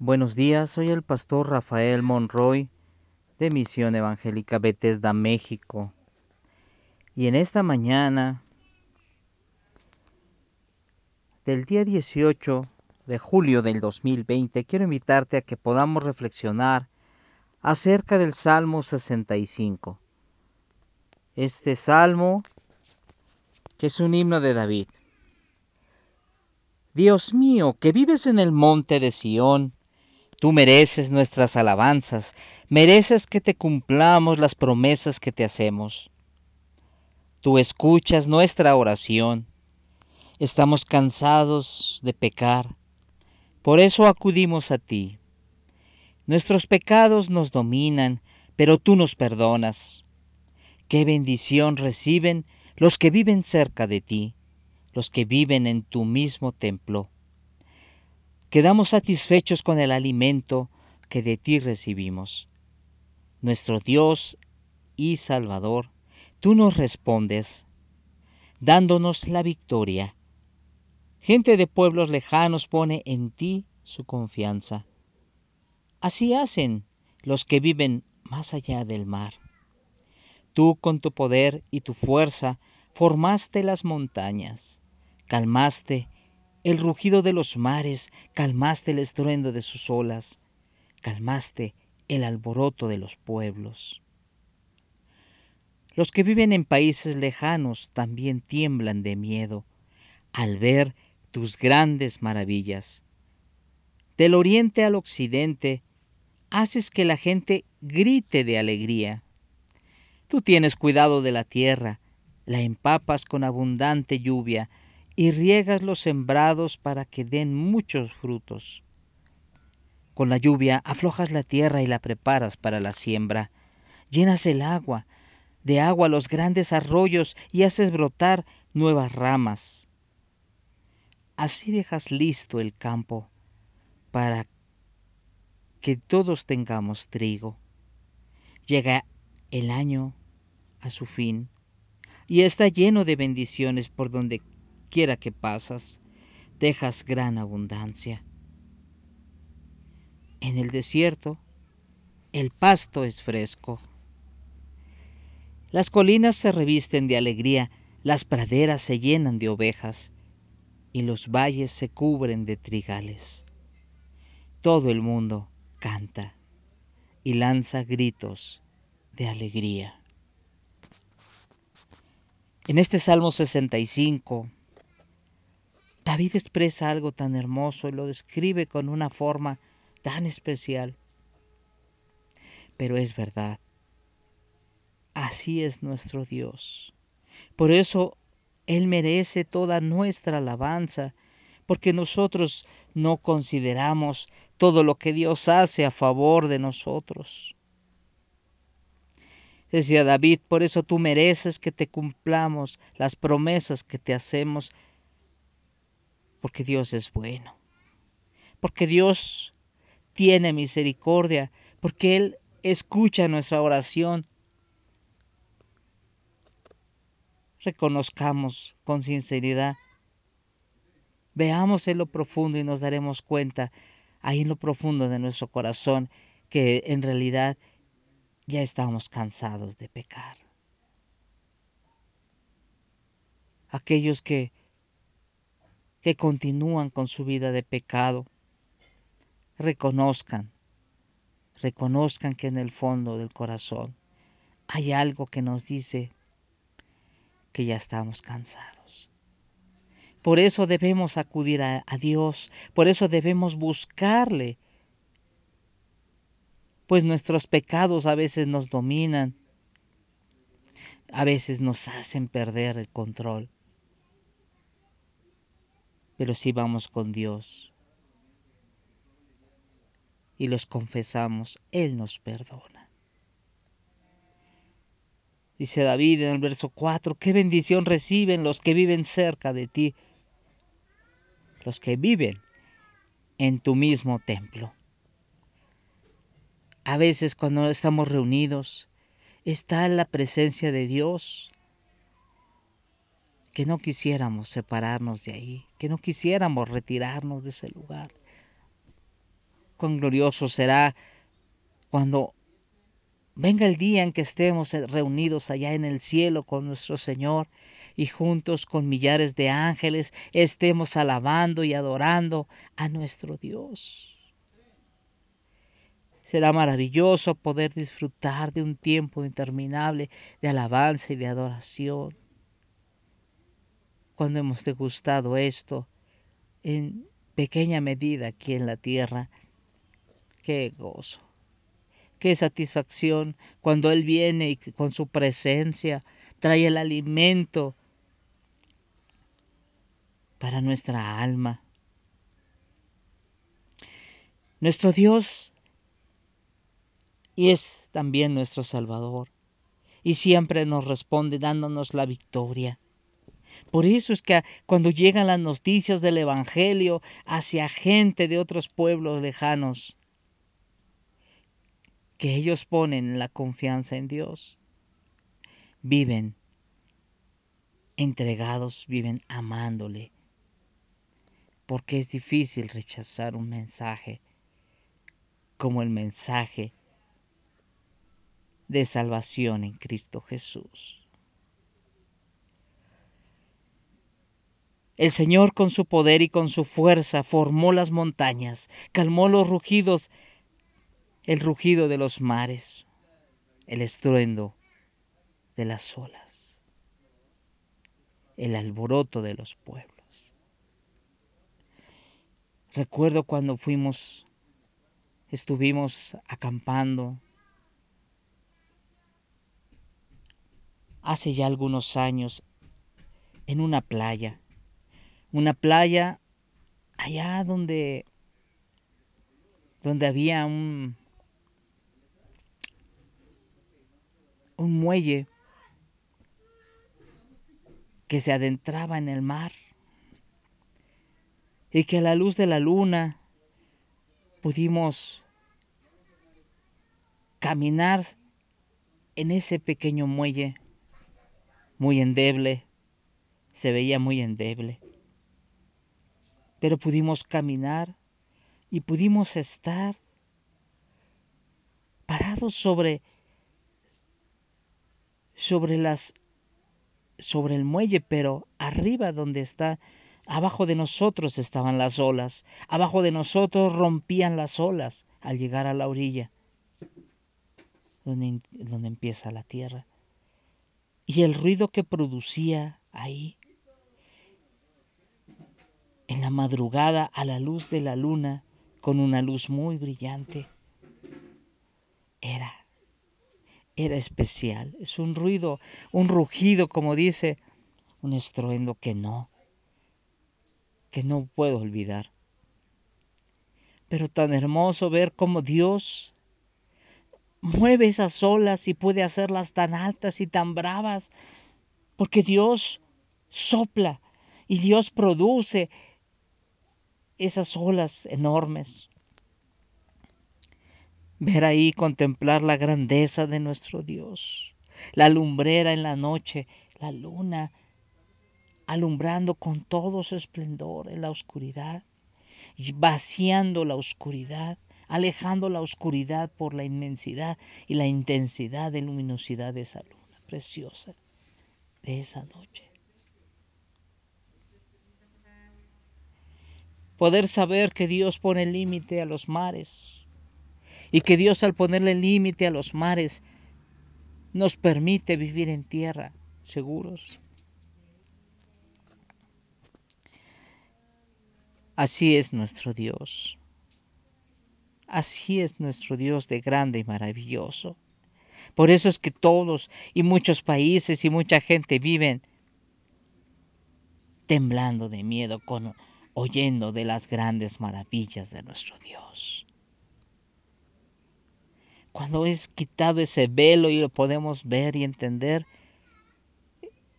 Buenos días, soy el pastor Rafael Monroy de Misión Evangélica Bethesda, México. Y en esta mañana del día 18 de julio del 2020 quiero invitarte a que podamos reflexionar acerca del Salmo 65. Este salmo que es un himno de David. Dios mío, que vives en el monte de Sión, Tú mereces nuestras alabanzas, mereces que te cumplamos las promesas que te hacemos. Tú escuchas nuestra oración. Estamos cansados de pecar, por eso acudimos a ti. Nuestros pecados nos dominan, pero tú nos perdonas. Qué bendición reciben los que viven cerca de ti, los que viven en tu mismo templo quedamos satisfechos con el alimento que de ti recibimos. Nuestro Dios y Salvador, tú nos respondes, dándonos la victoria. Gente de pueblos lejanos pone en ti su confianza. Así hacen los que viven más allá del mar. Tú con tu poder y tu fuerza formaste las montañas, calmaste el rugido de los mares, calmaste el estruendo de sus olas, calmaste el alboroto de los pueblos. Los que viven en países lejanos también tiemblan de miedo al ver tus grandes maravillas. Del oriente al occidente, haces que la gente grite de alegría. Tú tienes cuidado de la tierra, la empapas con abundante lluvia, y riegas los sembrados para que den muchos frutos. Con la lluvia aflojas la tierra y la preparas para la siembra. Llenas el agua, de agua los grandes arroyos y haces brotar nuevas ramas. Así dejas listo el campo para que todos tengamos trigo. Llega el año a su fin y está lleno de bendiciones por donde quiera que pasas, dejas gran abundancia. En el desierto, el pasto es fresco. Las colinas se revisten de alegría, las praderas se llenan de ovejas y los valles se cubren de trigales. Todo el mundo canta y lanza gritos de alegría. En este Salmo 65, David expresa algo tan hermoso y lo describe con una forma tan especial. Pero es verdad. Así es nuestro Dios. Por eso Él merece toda nuestra alabanza, porque nosotros no consideramos todo lo que Dios hace a favor de nosotros. Decía David, por eso tú mereces que te cumplamos las promesas que te hacemos porque Dios es bueno, porque Dios tiene misericordia, porque Él escucha nuestra oración. Reconozcamos con sinceridad, veamos en lo profundo y nos daremos cuenta, ahí en lo profundo de nuestro corazón, que en realidad ya estamos cansados de pecar. Aquellos que que continúan con su vida de pecado, reconozcan, reconozcan que en el fondo del corazón hay algo que nos dice que ya estamos cansados. Por eso debemos acudir a, a, Dios, por eso debemos buscarle, pues nuestros pecados a veces nos dominan, a veces nos hacen perder el control pero si vamos con Dios y los confesamos, Él nos perdona. Dice David en el verso 4, qué bendición reciben los que viven cerca de ti, los que viven en tu mismo templo. A veces cuando estamos reunidos está la presencia de Dios que no quisiéramos separarnos de ahí, que no quisiéramos retirarnos de ese lugar. cuán glorioso será cuando venga el día en que estemos reunidos allá en el cielo con nuestro Señor y juntos con millares de ángeles estemos alabando y adorando a nuestro Dios. Será maravilloso poder disfrutar de un tiempo interminable de alabanza y de adoración. Cuando hemos degustado esto en pequeña medida aquí en la tierra, qué gozo, qué satisfacción cuando Él viene y con su presencia trae el alimento para nuestra alma. Nuestro Dios y es también nuestro Salvador. Y siempre nos responde dándonos la victoria. Por eso es que cuando llegan las noticias del Evangelio hacia gente de otros pueblos lejanos, que ellos ponen la confianza en Dios, viven entregados, viven amándole, porque es difícil rechazar un mensaje como el mensaje de salvación en Cristo Jesús. El Señor con su poder y con su fuerza formó las montañas, calmó los rugidos, el rugido de los mares, el estruendo de las olas, el alboroto de los pueblos. Recuerdo cuando fuimos, estuvimos acampando hace ya algunos años en una playa. Una playa allá donde donde había un un muelle que se adentraba en el mar y que a la luz de la luna pudimos caminar en ese pequeño muelle muy endeble, se veía muy endeble. Pero pudimos caminar y pudimos estar parados sobre sobre las sobre el muelle, pero arriba donde está abajo de nosotros estaban las olas, abajo de nosotros rompían las olas al llegar a la orilla donde, donde empieza la tierra y el ruido que producía ahí. En la madrugada a la luz de la luna, con una luz muy brillante, era, era especial. Es un ruido, un rugido, como dice, un estruendo que no, que no puedo olvidar. Pero tan hermoso ver cómo Dios mueve esas olas y puede hacerlas tan altas y tan bravas, porque Dios sopla y Dios produce esas olas enormes. Ver ahí, contemplar la grandeza de nuestro Dios, la lumbrera en la noche, la luna alumbrando con todo su esplendor en la oscuridad, vaciando la oscuridad alejando la oscuridad por la inmensidad y la intensidad de luminosidad de esa luna preciosa de esa noche. Poder saber que Dios pone límite a los mares y que Dios al ponerle límite a los mares nos permite vivir en tierra seguros. Así es nuestro Dios. Así es nuestro Dios de grande y maravilloso. Por eso es que todos y muchos países y mucha gente viven temblando de miedo con oyendo de las grandes maravillas de nuestro Dios. Cuando es quitado ese velo y lo podemos ver y entender,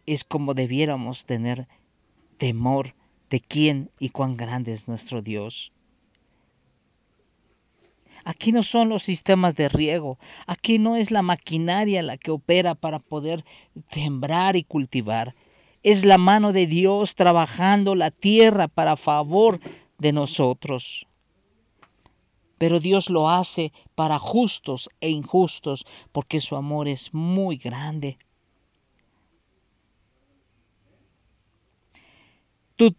es como debiéramos tener temor de quién y cuán grande es nuestro Dios. Aquí no son los sistemas de riego, aquí no es la maquinaria la que opera para poder sembrar y cultivar. Es la mano de Dios trabajando la tierra para favor de nosotros. pero Dios lo hace para justos e injustos, porque su amor es muy grande.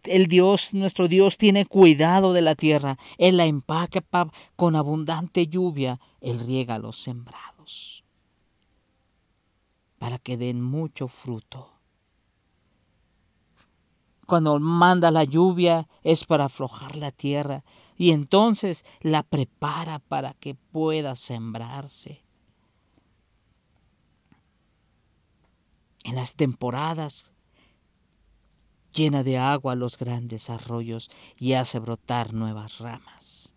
el Dios, nuestro Dios, tiene cuidado de la tierra. Él la empaca con abundante lluvia. Él riega los sembrados para que den mucho fruto. Cuando manda la lluvia es para aflojar la tierra y entonces la prepara para que pueda sembrarse. En las temporadas llena de agua los grandes arroyos y hace brotar nuevas ramas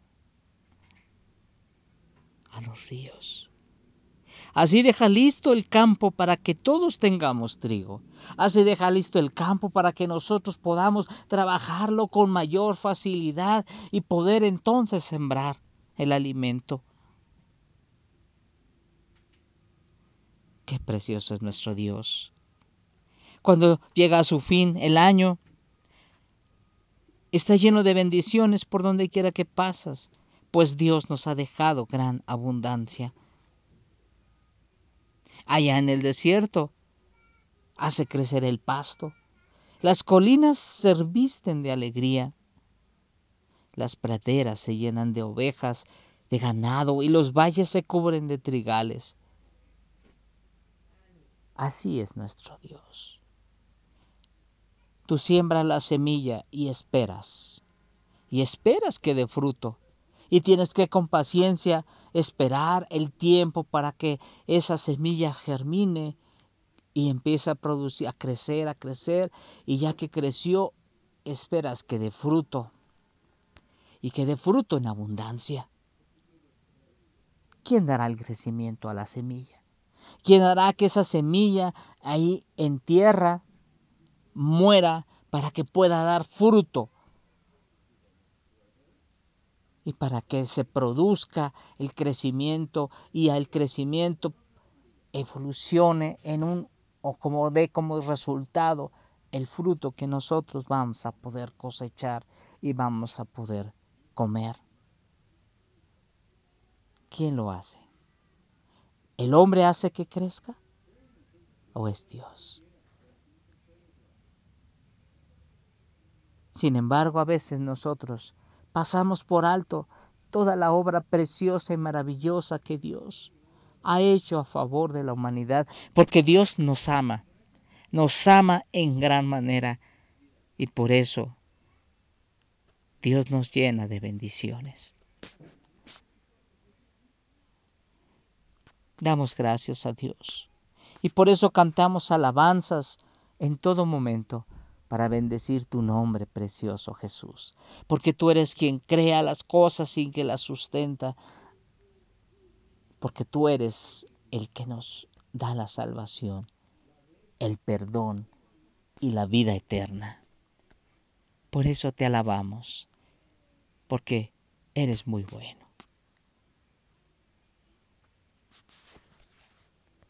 a los ríos. Así deja listo el campo para que todos tengamos trigo. Así deja listo el campo para que nosotros podamos trabajarlo con mayor facilidad y poder entonces sembrar el alimento. Qué precioso es nuestro Dios. Cuando llega a su fin el año, está lleno de bendiciones por donde quiera que pasas, pues Dios nos ha dejado gran abundancia allá en el desierto. Hace crecer el pasto. Las colinas se visten de alegría. Las praderas se llenan de ovejas, de ganado, y los valles se cubren de trigales. Así es nuestro Dios. Tú siembras la semilla y esperas, y esperas que dé fruto y tienes que con paciencia esperar el tiempo para que esa semilla germine y empiece a producir, a crecer, a crecer y ya que creció, esperas que dé fruto y que dé fruto en abundancia. ¿Quién dará el crecimiento a la semilla? ¿Quién hará que esa semilla ahí en tierra muera para que pueda dar fruto y para que se produzca el crecimiento y el crecimiento evolucione en un o como dé como resultado el fruto que nosotros vamos a poder cosechar y vamos a poder comer. ¿Quién lo hace? ¿El hombre hace que crezca o es Dios? Sin embargo, a veces nosotros pasamos por alto toda la obra preciosa y maravillosa que Dios ha hecho a favor de la humanidad, porque Dios nos ama, nos ama en gran manera y por eso Dios nos llena de bendiciones. Damos gracias a Dios y por eso cantamos alabanzas en todo momento para bendecir tu nombre precioso Jesús, porque tú eres quien crea las cosas sin que las sustenta, porque tú eres el que nos da la salvación, el perdón y la vida eterna. Por eso te alabamos, porque eres muy bueno.